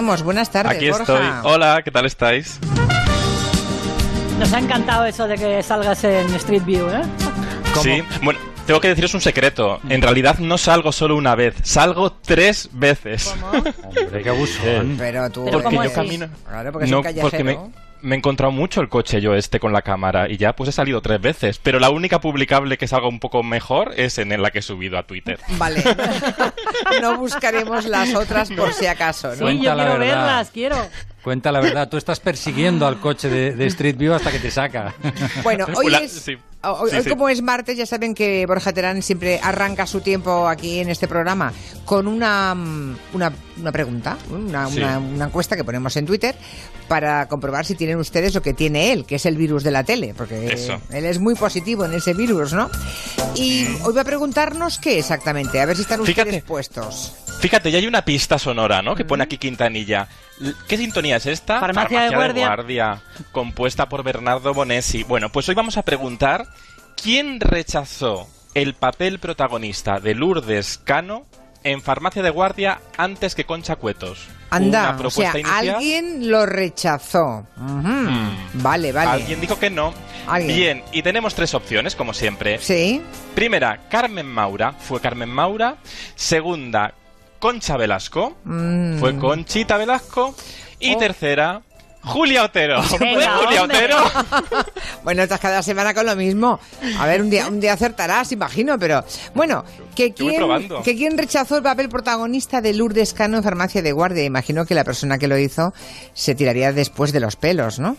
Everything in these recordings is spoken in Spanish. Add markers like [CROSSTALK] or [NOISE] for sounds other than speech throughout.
Buenas tardes, Aquí Borja. estoy. Hola, ¿qué tal estáis? Nos ha encantado eso de que salgas en Street View, ¿eh? Sí, bueno, tengo que deciros un secreto. En realidad no salgo solo una vez, salgo tres veces. Hombre, qué abuso. Pero tú... Porque ¿cómo yo camino. Claro, porque es no, un callejero. porque me, me he encontrado mucho el coche yo este con la cámara y ya pues he salido tres veces. Pero la única publicable que salga un poco mejor es en la que he subido a Twitter. Vale. no buscaremos las otras por si acaso, Sí, ¿no? Cuenta yo la quiero verdad. verlas, quiero. Cuenta la verdad, tú estás persiguiendo al coche de, de Street View hasta que te saca. Bueno, [LAUGHS] hoy Hola, es... sí. Hoy, Sí, hoy sí. como es martes, ya saben que Borja Terán siempre arranca su tiempo aquí en este programa con una, mm, una, una pregunta, una, Sí. una- una encuesta que ponemos en Twitter para comprobar si tienen ustedes lo que tiene él, que es el virus de la tele, porque Eso. él es muy positivo en ese virus, ¿no? Y hoy va a preguntarnos qué exactamente, a ver si están ustedes Fíjate. puestos. Fíjate, ya hay una pista sonora, ¿no? Que pone aquí Quintanilla. ¿Qué sintonía es esta? Farmacia de Guardia. Guardia, compuesta por Bernardo Bonesi. Bueno, pues hoy vamos a preguntar quién rechazó el papel protagonista de Lourdes Cano en Farmacia de Guardia antes que Concha Cuetos. Anda, o sea, inicial. alguien lo rechazó. Ujú. Vale, vale. Alguien dijo que no. Alguien. Bien, y tenemos tres opciones, como siempre. Sí. Primera, Carmen Maura. Fue Carmen Maura. Segunda, Concha Velasco. Mm. Fue Conchita Velasco. Y Oh. tercera, Julia Otero. ¿Fue Venga, Julia. Otero? [LAUGHS] Bueno, estás cada semana con lo mismo. A ver, un día, un día acertarás, imagino, pero bueno, que quién rechazó el papel protagonista de Lourdes Cano en Farmacia de Guardia. Imagino que la persona que lo hizo se tiraría después de los pelos, ¿no?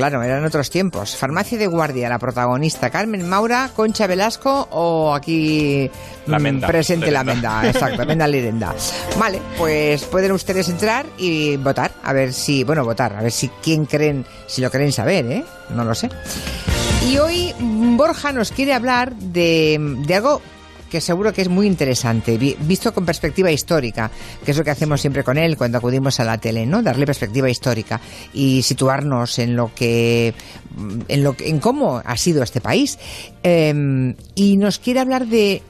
Claro, eran otros tiempos. Farmacia de Guardia, la protagonista, Carmen Maura, Concha Velasco o aquí La mm, Menda, presente la. Menda, exacto, Menda Lirenda. [LAUGHS] Vale, pues pueden ustedes entrar y votar, a ver si, bueno, votar, a ver si quién creen, si lo creen saber, ¿eh? No lo sé. Y hoy Borja nos quiere hablar de, de algo que seguro que es muy interesante, vi- visto con perspectiva histórica, que es lo que hacemos siempre con él cuando acudimos a la tele, ¿no? Darle perspectiva histórica y situarnos en lo que, mm, en lo que- en cómo ha sido este país. Em, y nos quiere hablar de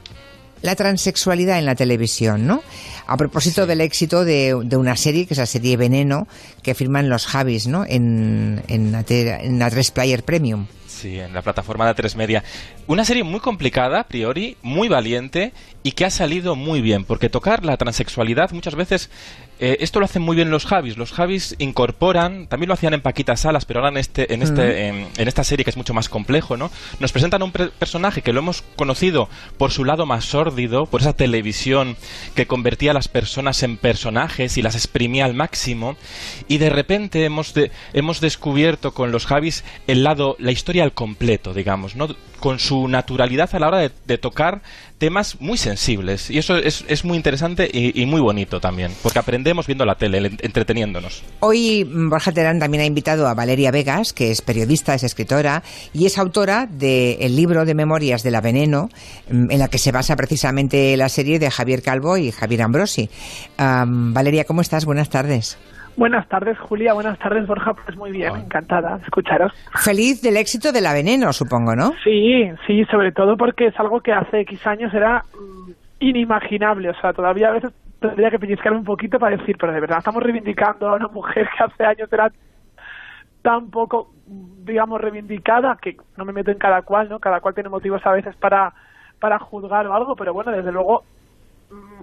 la transexualidad en la televisión, ¿no? A propósito del éxito de, de una serie, que es la serie Veneno, que firman los Javis, ¿no? En, en, la, en la 3 Player Premium. Sí, en la plataforma de tres Media. Una serie muy complicada, a priori, muy valiente y que ha salido muy bien, porque tocar la transexualidad muchas veces, eh, esto lo hacen muy bien los Javis. Los Javis incorporan, también lo hacían en Paquita Salas, pero ahora en, este, en, este, en, en esta serie que es mucho más complejo, ¿no? Nos presentan un pre- personaje que lo hemos conocido por su lado más sórdido, por esa televisión que convertía a las personas en personajes y las exprimía al máximo, y de repente hemos, de- hemos descubierto con los Javis el lado, la historia al completo, digamos, ¿no? Con su naturalidad a la hora de, de tocar temas muy sensibles. Y eso es, es muy interesante y, muy bonito también, porque aprendemos viendo la tele, en- entreteniéndonos. Hoy mm, Borja Terán también ha invitado a Valeria Vegas, que es periodista, es escritora y es autora del libro de memorias de la Veneno, mm, en la que se basa precisamente la serie de Javier Calvo y Javier Ambrosi. Am, Valeria, ¿cómo estás? Buenas tardes. Buenas tardes, Julia. Buenas tardes, Borja. Pues muy bien, encantada de escucharos. Feliz del éxito de la Veneno, supongo, ¿no? Sí, sí, sobre todo porque es algo que hace X años era mm, inimaginable. O sea, todavía a veces tendría que pellizcarme un poquito para decir, pero de verdad estamos reivindicando a una mujer que hace años era tan poco, digamos, reivindicada, que no me meto en cada cual, ¿no? Cada cual tiene motivos a veces para, para juzgar o algo, pero bueno, desde luego,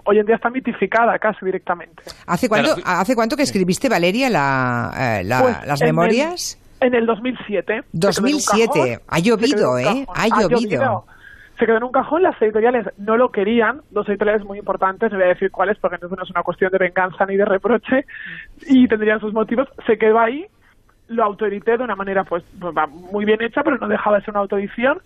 hoy en día está mitificada casi directamente. ¿Hace cuánto, Claro, ¿hace cuánto que escribiste, Valeria, la, eh, la- Pues, las en el- memorias? En el 2007. Se quedó en un 2007. cajón. Ha llovido, ¿eh? Ha llovido. Se quedó en un cajón, las editoriales no lo querían, dos editoriales muy importantes, no voy a decir cuáles porque no es una cuestión de venganza ni de reproche, y tendrían sus motivos, se quedó ahí, lo autoedité de una manera pues, pues, va, muy bien hecha, pero no dejaba de ser una autoedición,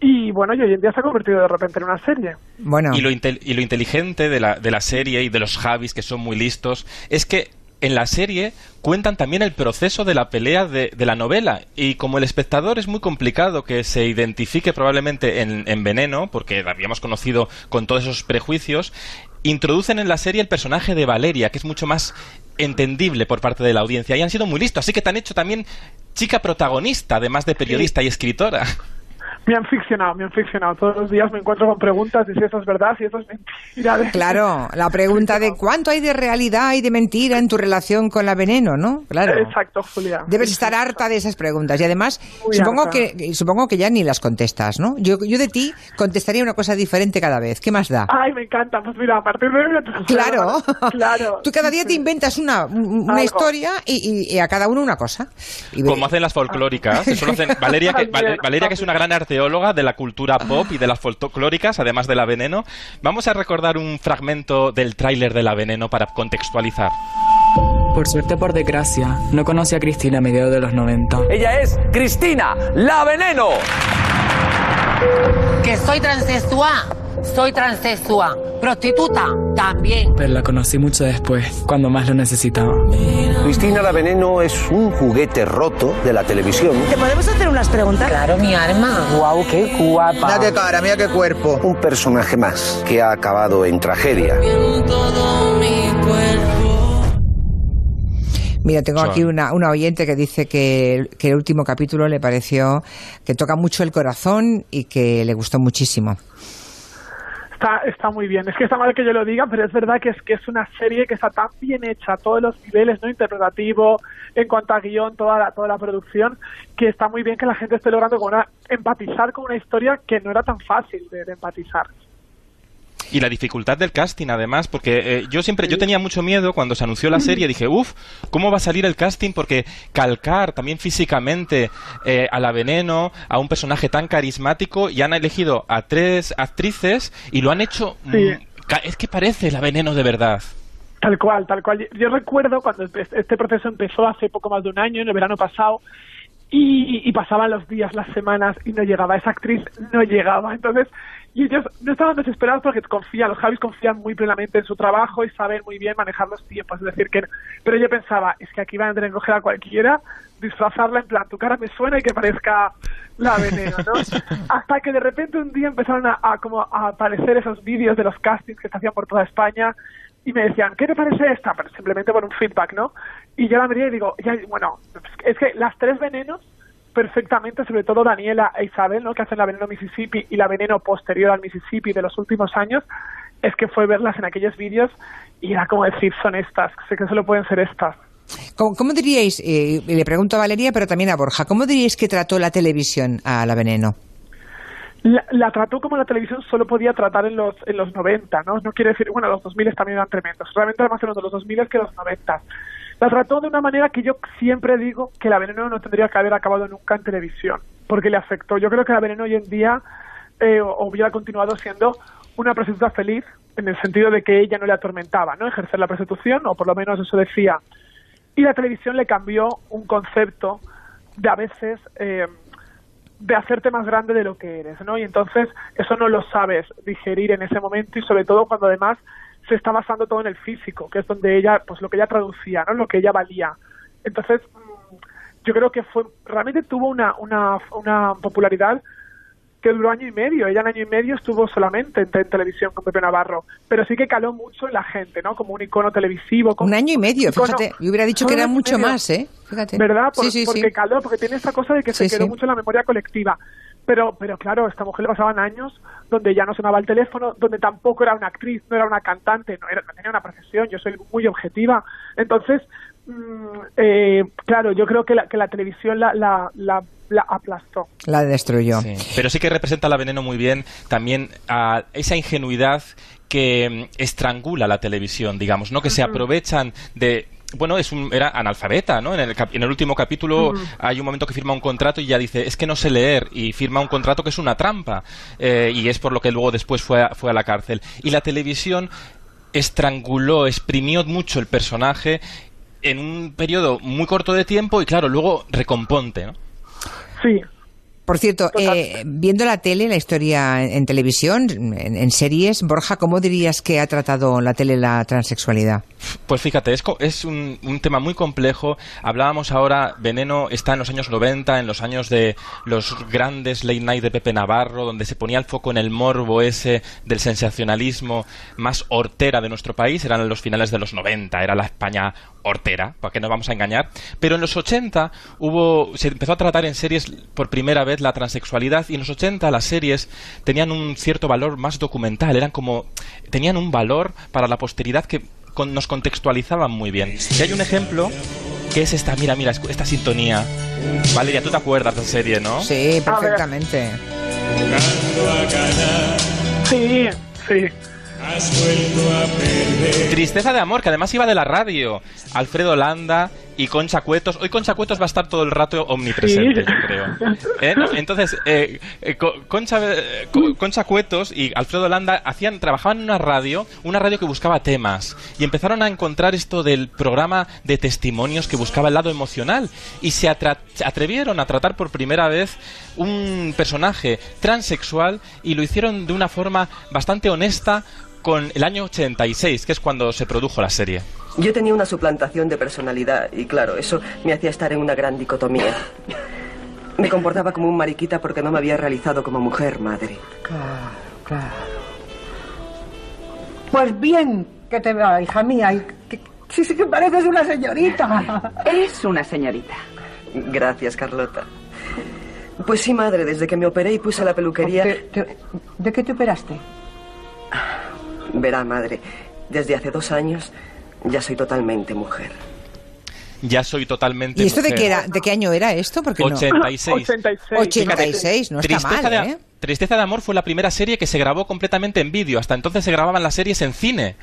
y bueno, y hoy en día se ha convertido de repente en una serie. Bueno, Y lo, intel- y lo inteligente de la, de la serie y de los Javis, que son muy listos, es que en la serie cuentan también el proceso de la pelea de, de la novela. Y como el espectador es muy complicado que se identifique probablemente en, en Veneno, porque la habíamos conocido con todos esos prejuicios, introducen en la serie el personaje de Valeria, que es mucho más entendible por parte de la audiencia. Y han sido muy listos. Así que te han hecho también chica protagonista, además de periodista y escritora. Me han ficcionado, me han ficcionado. Todos los días me encuentro con preguntas de si eso es verdad, si eso es mentira. de- [LAUGHS] Claro, la pregunta de cuánto hay de realidad y de mentira en tu relación con la veneno, ¿no? Claro. Exacto, Julia. Debes estar harta de esas preguntas y además Muy supongo harta. que supongo que ya ni las contestas, ¿no? Yo, yo de ti contestaría una cosa diferente cada vez. ¿Qué más da? Ay, me encanta. Pues mira, a partir de Claro, [LAUGHS] claro. Tú cada día te inventas una, una Algo. historia y, y- y a cada uno una cosa. Y ve- Como hacen las folclóricas. Eso lo hacen [LAUGHS] Valeria, que, Valeria, que es una gran de la cultura pop y de las folclóricas, además de la veneno. Vamos a recordar un fragmento del tráiler de la veneno para contextualizar. Por suerte por desgracia, no conocí a Cristina a mediados de los 90. Ella es Cristina, la veneno. Que soy transexual, soy transexual. Prostituta, también. Pero la conocí mucho después, cuando más lo necesitaba. Cristina la veneno es un juguete roto de la televisión. ¿Te podemos hacer unas preguntas? Claro, mi arma. Guau, qué guapa. cara, mira qué cuerpo. Un personaje más que ha acabado en tragedia. Mira, tengo aquí una, una oyente que dice que, que el último capítulo le pareció que toca mucho el corazón y que le gustó muchísimo. Está, está muy bien. Es que está mal que yo lo diga, pero es verdad que es que es una serie que está tan bien hecha a todos los niveles, no interpretativo, en cuanto a guion, toda la, toda la producción, que está muy bien que la gente esté logrando como una, empatizar con una historia que no era tan fácil de empatizar. Y la dificultad del casting, además, porque eh, yo siempre, yo tenía mucho miedo cuando se anunció la serie, dije, uff, ¿cómo va a salir el casting? Porque calcar también físicamente eh, a la veneno, a un personaje tan carismático, y han elegido a tres actrices y lo han hecho... Sí. mm, es que parece la veneno de verdad. Tal cual, tal cual. Yo recuerdo cuando este proceso empezó hace poco más de un año, en el verano pasado, y, y pasaban los días, las semanas, y no llegaba. Esa actriz no llegaba. Entonces, y ellos no estaban desesperados porque confían, los Javis confían muy plenamente en su trabajo y saben muy bien manejar los tiempos. Es decir, que. Pero yo pensaba, es que aquí van a tener que coger a cualquiera, disfrazarla en plan, tu cara me suena y que parezca la veneno, ¿no? [LAUGHS] Hasta que de repente un día empezaron a, a como a aparecer esos vídeos de los castings que se hacían por toda España y me decían, ¿qué te parece esta? Pero simplemente por un feedback, ¿no? Y yo la miré y digo, ya, bueno, es que las tres venenos perfectamente, sobre todo Daniela e Isabel, ¿no? que hacen la veneno Mississippi y la veneno posterior al Mississippi de los últimos años, es que fue verlas en aquellos vídeos y era como decir, son estas, sé que solo pueden ser estas. ¿Cómo, diríais, eh, le pregunto a Valeria, pero también a Borja, ¿cómo diríais que trató la televisión a la veneno? La, la trató como la televisión solo podía tratar en los en los 90, ¿no? No quiere decir, bueno, los 2000 también eran tremendos, realmente era más de los 2000 que los 90. La trató de una manera que yo siempre digo que la veneno no tendría que haber acabado nunca en televisión, porque le afectó. Yo creo que la veneno hoy en día eh, hubiera continuado siendo una prostituta feliz, en el sentido de que ella no le atormentaba, ¿no? Ejercer la prostitución, o por lo menos eso decía. Y la televisión le cambió un concepto de a veces eh, de hacerte más grande de lo que eres, ¿no? Y entonces eso no lo sabes digerir en ese momento y sobre todo cuando además se está basando todo en el físico, que es donde ella, pues lo que ella traducía, ¿no? Lo que ella valía. Entonces, mm, yo creo que fue, realmente tuvo una, una, una popularidad que duró año y medio. Ella en año y medio estuvo solamente en, te- en televisión con Pepe Navarro, pero sí que caló mucho en la gente, ¿no? Como un icono televisivo. como Un año y medio, icono- fíjate. Yo hubiera dicho que era mucho medio. más, ¿eh? Fíjate. ¿Verdad? Por- sí, sí, porque sí. caló, porque tiene esa cosa de que se quedó mucho en la memoria colectiva. Pero, pero claro, a esta mujer le pasaban años donde ya no sonaba el teléfono, donde tampoco era una actriz, no era una cantante, no, era, no tenía una profesión, yo soy muy objetiva. Entonces, eh, claro, yo creo que la, que la televisión la, la, la, la aplastó. La destruyó. Sí. Pero sí que representa la veneno muy bien también a esa ingenuidad que mm, estrangula la televisión, digamos, ¿no? Que se aprovechan de bueno, es un, era analfabeta, ¿no? En el, cap- en el último capítulo hay un momento que firma un contrato y ya dice, es que no sé leer, y firma un contrato que es una trampa, eh, y es por lo que luego después fue a, fue a la cárcel. Y la televisión estranguló, exprimió mucho el personaje en un periodo muy corto de tiempo y claro, luego recomponte, ¿no? Sí, Por cierto, eh, viendo la tele, la historia en, televisión, en, en series, Borja, ¿cómo dirías que ha tratado la tele la transexualidad? Pues fíjate, es, es un, un tema muy complejo. Hablábamos ahora, Veneno está en los años 90, en los años de los grandes late night de Pepe Navarro, donde se ponía el foco en el morbo ese del sensacionalismo más hortera de nuestro país. Eran los finales de los 90, era la España hortera, para que no vamos a engañar. Pero en los 80 hubo, se empezó a tratar en series por primera vez vez la transexualidad y en los 80 las series tenían un cierto valor más documental, eran como tenían un valor para la posteridad que con- nos contextualizaban muy bien. Y hay un ejemplo que es esta, mira, mira, esta sintonía. Valeria, tú te acuerdas de esa serie, ¿no? Sí, perfectamente. Sí, sí. Tristeza de amor, que además iba de la radio. Alfredo Landa y Concha Cuetos. Hoy Concha Cuetos va a estar todo el rato omnipresente, Sí. yo creo. ¿Eh? Entonces, eh, eh, Co- Concha, Co- Concha Cuetos y Alfredo Landa hacían, trabajaban en una radio, una radio que buscaba temas. Y empezaron a encontrar esto del programa de testimonios que buscaba el lado emocional. Y se atra- se atrevieron a tratar por primera vez un personaje transexual y lo hicieron de una forma bastante honesta con el año 86, que es cuando se produjo la serie. Yo tenía una suplantación de personalidad y claro, eso me hacía estar en una gran dicotomía. Me comportaba como un mariquita porque no me había realizado como mujer, madre. Claro, claro. Pues bien que te vea, hija mía. y que- sí, sí que pareces una señorita. Es una señorita. Gracias, Carlota. Pues sí, madre, desde que me operé y puse la peluquería... ¿De qué te operaste? Verá, madre, desde hace dos años ya soy totalmente mujer. Ya soy totalmente. ¿Y esto de mujer. qué, era, de qué año era esto? Porque no- 86. 86, no está Tristeza mal, de, ¿eh? Tristeza de Amor fue la primera serie que se grabó completamente en vídeo. Hasta entonces se grababan las series en cine.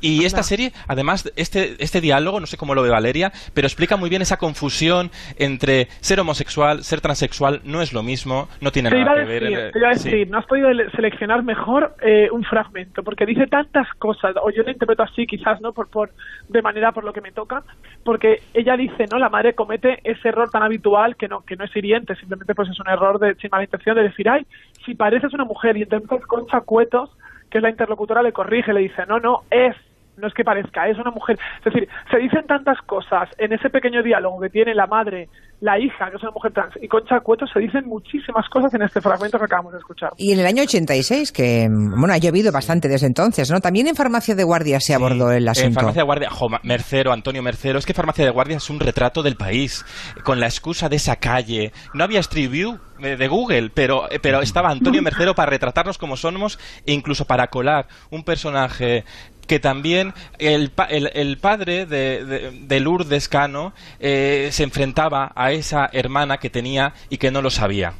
Y esta serie, además, este, este diálogo, no sé cómo lo ve Valeria, pero explica muy bien esa confusión entre ser homosexual, ser transexual, no es lo mismo, no tiene Te iba nada a que ver. decir, te iba a sí. decir, no has podido ele- seleccionar mejor eh, un fragmento, porque dice tantas cosas, o yo lo interpreto así quizás, ¿no? Por, por, de manera por lo que me toca, porque ella dice, ¿no? La madre comete ese error tan habitual que no, que no es hiriente, simplemente pues es un error de, sin mala intención de decir, ay, si pareces una mujer, y entonces Concha Cuetos, que la interlocutora, le corrige, le dice, no, no, es no es que parezca, es una mujer. Es decir, se dicen tantas cosas en ese pequeño diálogo que tiene la madre, la hija, que es una mujer trans, y Concha Cueto, se dicen muchísimas cosas en este fragmento que acabamos de escuchar. Y en el año 86, que bueno, ha llovido bastante desde entonces, ¿no? También en Farmacia de Guardia se abordó el En asunto. Farmacia de Guardia, jo, Mercero, Antonio Mercero, es que Farmacia de Guardia es un retrato del país, con la excusa de esa calle. No había Street View eh, de Google, pero, eh, pero estaba Antonio [LAUGHS] Mercero para retratarnos como somos e incluso para colar un personaje que también el, pa- el, el padre de, de, de Lourdes Cano eh, se enfrentaba a esa hermana que tenía y que no lo sabía.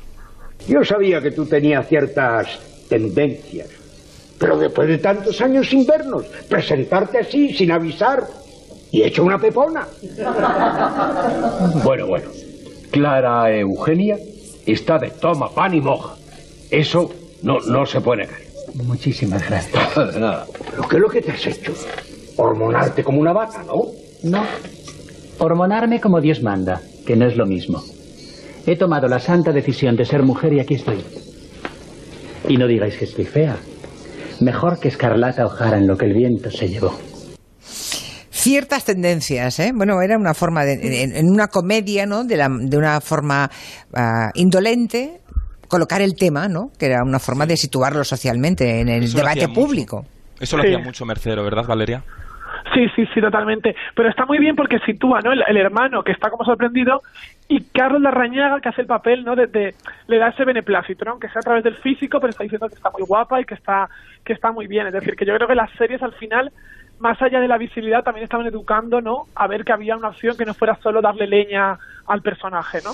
Yo sabía que tú tenías ciertas tendencias, pero después de tantos años sin vernos, presentarte así, sin avisar, y hecho una pepona. Bueno, bueno. Clara Eugenia está de toma, pan y moja. Eso no, no se puede negar. Muchísimas gracias. ¿Pero qué es lo que te has hecho? Hormonarte como una vaca, ¿no? No. Hormonarme como Dios manda, que no es lo mismo. He tomado la santa decisión de ser mujer y aquí estoy. Y no digáis que estoy fea. Mejor que Escarlata O'Hara en lo que el viento se llevó. Ciertas tendencias, ¿eh? Bueno, era una forma de, en, en una comedia, ¿no? De, la, de una forma ah, indolente, colocar el tema, ¿no? Que era una forma de situarlo socialmente en el Eso debate mucho. público. Eso lo Sí. hacía mucho Mercero, ¿verdad, Valeria? Sí, sí, sí, totalmente. Pero está muy bien porque sitúa, ¿no? El, el hermano que está como sorprendido y Carlos Larrañaga que hace el papel, ¿no? De, de- le da ese beneplácito, ¿no? Aunque sea a través del físico, pero está diciendo que está muy guapa y que está que está muy bien. Es decir, que yo creo que las series al final, más allá de la visibilidad, también estaban educando, ¿no? A ver que había una opción que no fuera solo darle leña al personaje, ¿no?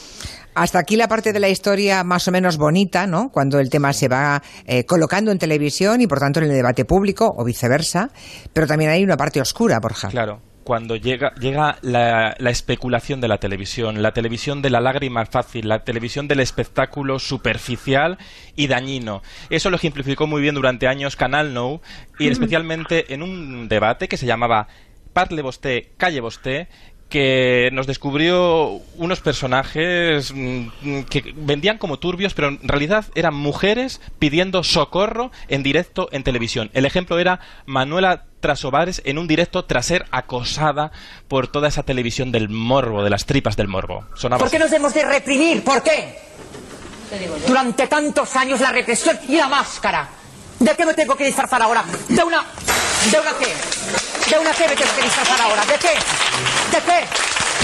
Hasta aquí la parte de la historia más o menos bonita, ¿no? Cuando el tema se va eh, colocando en televisión y por tanto en el debate público o viceversa. Pero también hay una parte oscura, Borja. Claro. Cuando llega, llega la, la especulación de la televisión, la televisión de la lágrima fácil, la televisión del espectáculo superficial y dañino. Eso lo ejemplificó muy bien durante años Canal No y especialmente en un debate que se llamaba Parle vosté, calle vosté, que nos descubrió unos personajes mm, que vendían como turbios, pero en realidad eran mujeres pidiendo socorro en directo en televisión. El ejemplo era Manuela Trasovares en un directo tras ser acosada por toda esa televisión del morbo, de las tripas del morbo. Sonaba ¿Por qué así. nos hemos de reprimir? ¿Por qué? Durante tantos años la represión y la máscara. ¿De qué me tengo que disfrazar ahora? ¿De una... ¿De una qué? ¿De una qué me tengo que disfrazar ahora? ¿De qué?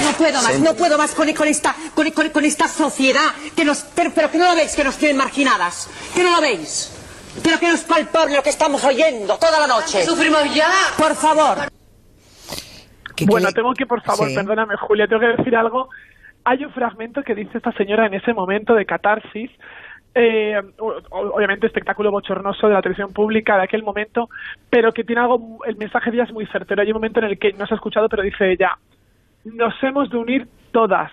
No puedo más, no puedo más con, con esta, con, con- con esta sociedad que nos, pero, pero que no lo veis, que nos tienen marginadas, que no lo veis, pero que no es palpable lo que estamos oyendo toda la noche. Sufrimos ya. Por favor. Bueno, tengo que, por favor, Sí. perdóname, Julia, tengo que decir algo. Hay un fragmento que dice esta señora en ese momento de catarsis, eh, obviamente espectáculo bochornoso de la televisión pública de aquel momento, pero que tiene algo, el mensaje de ella es muy certero. Hay un momento en el que no se ha escuchado, pero dice ella, nos hemos de unir todas,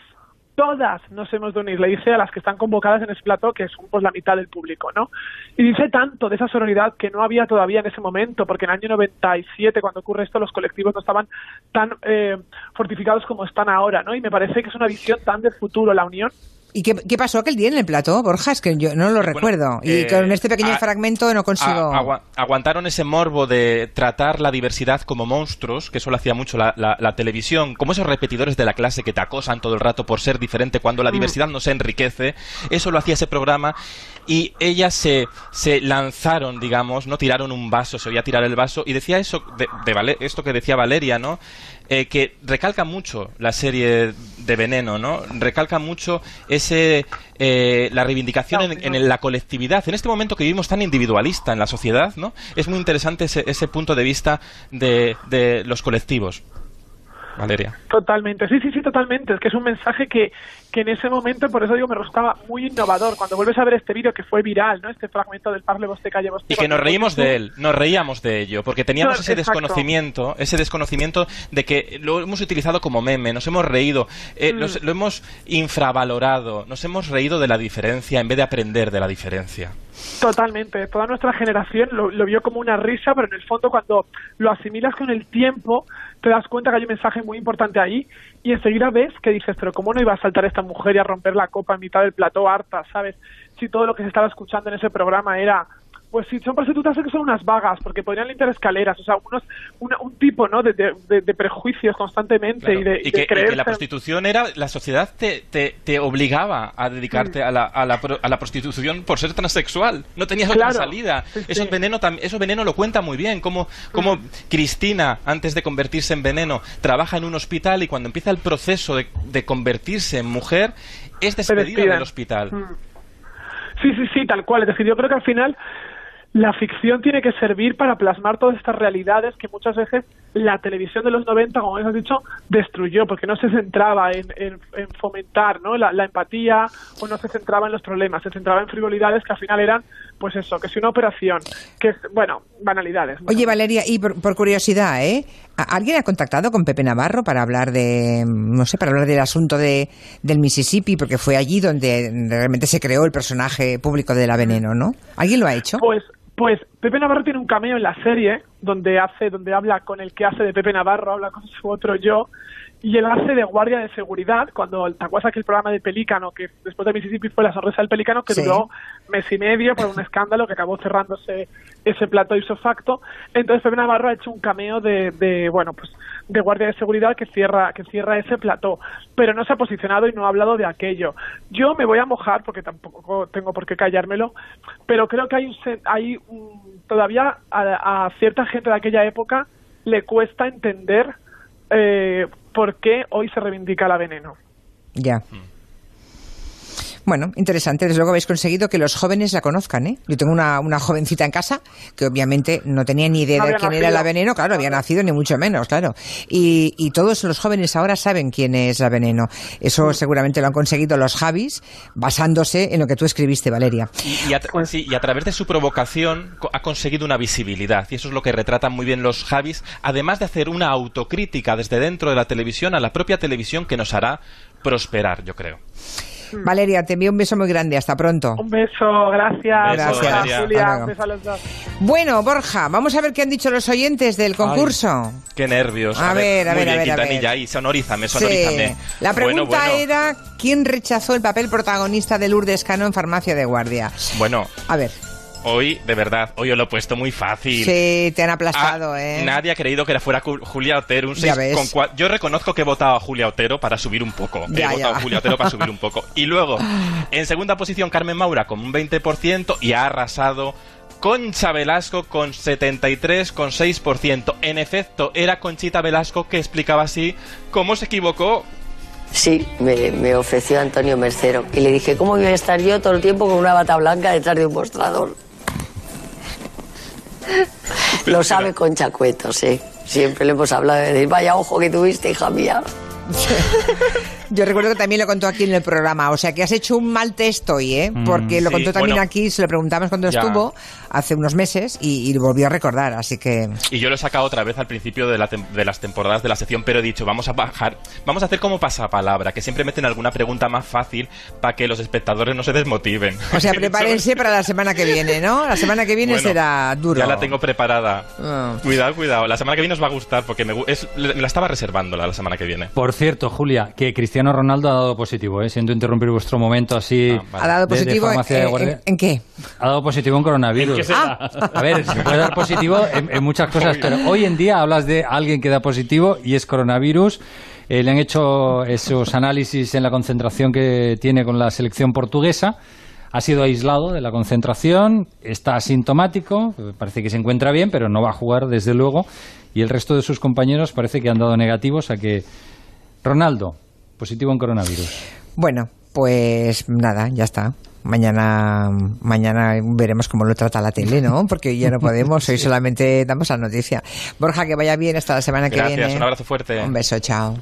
todas nos hemos de unir, le dice a las que están convocadas en ese plató, que son pues la mitad del público, ¿no? Y dice tanto de esa sororidad que no había todavía en ese momento, porque en el año 97, cuando ocurre esto, los colectivos no estaban tan eh, fortificados como están ahora, ¿no? Y me parece que es una visión tan de futuro, la unión. ¿Y qué, qué pasó aquel día en el plató, Borja? Es que yo no lo recuerdo. y eh, con este pequeño a- fragmento no consigo... A- aguantaron ese morbo de tratar la diversidad como monstruos, que eso lo hacía mucho la, la- la televisión, como esos repetidores de la clase que te acosan todo el rato por ser diferente cuando la Mm. diversidad no se enriquece. Eso lo hacía ese programa y ellas se, se lanzaron, digamos, no tiraron un vaso, se oía tirar el vaso y decía eso, de, de esto que decía Valeria, ¿no? Eh, que recalca mucho la serie de Veneno, ¿no? Recalca mucho ese eh, la reivindicación en, en la colectividad. En este momento que vivimos tan individualista en la sociedad, ¿no? Es muy interesante ese, ese punto de vista de, de los colectivos. Valeria. Totalmente, sí, sí, sí, totalmente. Es que es un mensaje que, que en ese momento, por eso digo, me resultaba muy innovador. Cuando vuelves a ver este vídeo que fue viral, ¿no? Este fragmento del Parle Vosté Calle. Y que nos reímos de él, nos reíamos de ello, porque teníamos No, ese exacto. desconocimiento, ese desconocimiento de que lo hemos utilizado como meme, nos hemos reído, eh, Mm. los- lo hemos infravalorado, nos hemos reído de la diferencia en vez de aprender de la diferencia. Totalmente. Toda nuestra generación lo, lo vio como una risa, pero en el fondo cuando lo asimilas con el tiempo, te das cuenta que hay un mensaje muy importante ahí y enseguida ves que dices, pero ¿cómo no iba a saltar esta mujer y a romper la copa en mitad del plató harta, ¿sabes? Si todo lo que se estaba escuchando en ese programa era... Pues si son prostitutas que son unas vagas, porque podrían limpiar escaleras, o sea, unos, una- un tipo, ¿no?, de, de- de- de prejuicios constantemente y de, y de que, y que la prostitución era la sociedad te, te, te obligaba a dedicarte a, la, a, la, a la prostitución por ser transexual. No tenías otra salida. Sí, eso sí. veneno tam- eso veneno lo cuenta muy bien como como Cristina antes de convertirse en veneno trabaja en un hospital y cuando empieza el proceso de, de convertirse en mujer es despedida del hospital. Mm. Sí, sí, sí, tal cual. Es decir, yo creo que al final la ficción tiene que servir para plasmar todas estas realidades que muchas veces la televisión de los 90, como has dicho, destruyó, porque no se centraba en, en- en fomentar ¿no? la, la empatía o no se centraba en los problemas, se centraba en frivolidades que al final eran, pues eso, que si una operación, que es, bueno, banalidades. Oye, Valeria, y por, por curiosidad, ¿eh? ¿A- ¿Alguien ha contactado con Pepe Navarro para hablar de, no sé, para hablar del asunto de, del Mississippi? Porque fue allí donde realmente se creó el personaje público de la Veneno, ¿no? ¿Alguien lo ha hecho? Pues, pues Pepe Navarro tiene un cameo en la serie donde hace, donde habla con el que hace de Pepe Navarro, habla con su otro yo, y él hace de guardia de seguridad cuando te acuerdas aquel programa de Pelícano que después de Mississippi fue la sonrisa del Pelícano que Sí. duró mes y medio por un escándalo que acabó cerrándose ese plato ipso facto entonces Pepe Navarro ha hecho un cameo de, de bueno pues de guardia de seguridad que cierra que cierra ese plató pero no se ha posicionado y no ha hablado de aquello yo me voy a mojar porque tampoco tengo por qué callármelo pero creo que hay un hay un- todavía a, a cierta gente de aquella época le cuesta entender eh, por qué hoy se reivindica la veneno. Ya. Bueno, interesante. Desde luego habéis conseguido que los jóvenes la conozcan, ¿eh? Yo tengo una, una jovencita en casa que obviamente no tenía ni idea No de quién era la Veneno. Claro, había nacido ni mucho menos, claro. Y, y todos los jóvenes ahora saben quién es la Veneno. Eso seguramente lo han conseguido los Javis basándose en lo que tú escribiste, Valeria. Y, y a, tra- sí, y a través de su provocación ha conseguido una visibilidad. Y eso es lo que retratan muy bien los Javis, además de hacer una autocrítica desde dentro de la televisión a la propia televisión que nos hará prosperar, yo creo. Valeria, te envío un beso muy grande. Hasta pronto. Un beso, gracias. Valeria. Julia, un beso a los dos. Bueno, Borja, vamos a ver qué han dicho los oyentes del concurso. Qué nervios. A ver, a muy ver, a bien, ver, a Quintanilla, ver. ahí, sonorízame, Sí. sonorízame. La pregunta Bueno, bueno. era ¿quién rechazó el papel protagonista de Lourdes Cano en Farmacia de Guardia? Bueno, A ver, hoy, de verdad, hoy os lo he puesto muy fácil. sí, te han aplastado, Ah, ¿eh? Nadie ha creído que era fuera Julia Otero. Un Ya 6 ves. con cua- Yo reconozco que he votado a Julia Otero para subir un poco. Ya, he votado ya. a Julia Otero para subir un poco. [LAUGHS] Y luego, en segunda posición, Carmen Maura con un 20% y ha arrasado Concha Velasco con 73,6%. En efecto, era Conchita Velasco que explicaba así cómo se equivocó Sí, me, me ofreció Antonio Mercero. Y le dije, ¿cómo voy a estar yo todo el tiempo con una bata blanca detrás de un mostrador? [LAUGHS] Lo sabe Concha Cueto, sí. Siempre le hemos hablado de decir, vaya ojo que tuviste, hija mía. [LAUGHS] Yo recuerdo que también lo contó aquí en el programa. O sea, que has hecho un mal test hoy, ¿eh? Mm, Porque lo sí, contó también bueno. aquí, se lo preguntamos cuando Ya. estuvo hace unos meses y, y lo volvió a recordar. Así que. Y yo lo he sacado otra vez al principio de, la tem- de las temporadas de la sección, pero he dicho, vamos a bajar, vamos a hacer como pasapalabra, que siempre meten alguna pregunta más fácil para que los espectadores no se desmotiven. O sea, [LAUGHS] prepárense para la semana que viene, ¿no? La semana que viene Bueno, será duro. Ya la tengo preparada. Ah. Cuidado, cuidado. La semana que viene os va a gustar porque me, es- me la estaba reservando la, la semana que viene. Por cierto, Julia, que Cristiano Ronaldo ha dado positivo, ¿eh? siento interrumpir vuestro momento así. ¿Ha dado de- de positivo en, qué? Ha dado positivo en coronavirus. ¿En qué será? A ver, se puede dar positivo en, en muchas cosas, pero hoy en día hablas de alguien que da positivo y es coronavirus. Eh, le han hecho esos análisis en la concentración que tiene con la selección portuguesa. Ha sido aislado de la concentración, está asintomático, parece que se encuentra bien, pero no va a jugar desde luego. Y el resto de sus compañeros parece que han dado negativos a que Ronaldo, positivo en coronavirus. Bueno, pues nada, ya está. Mañana, mañana veremos cómo lo trata la tele, ¿no? Porque hoy ya no podemos, [LAUGHS] hoy solamente damos la noticia. Borja, que vaya bien hasta la semana que Gracias, viene. un abrazo fuerte. Un beso, chao.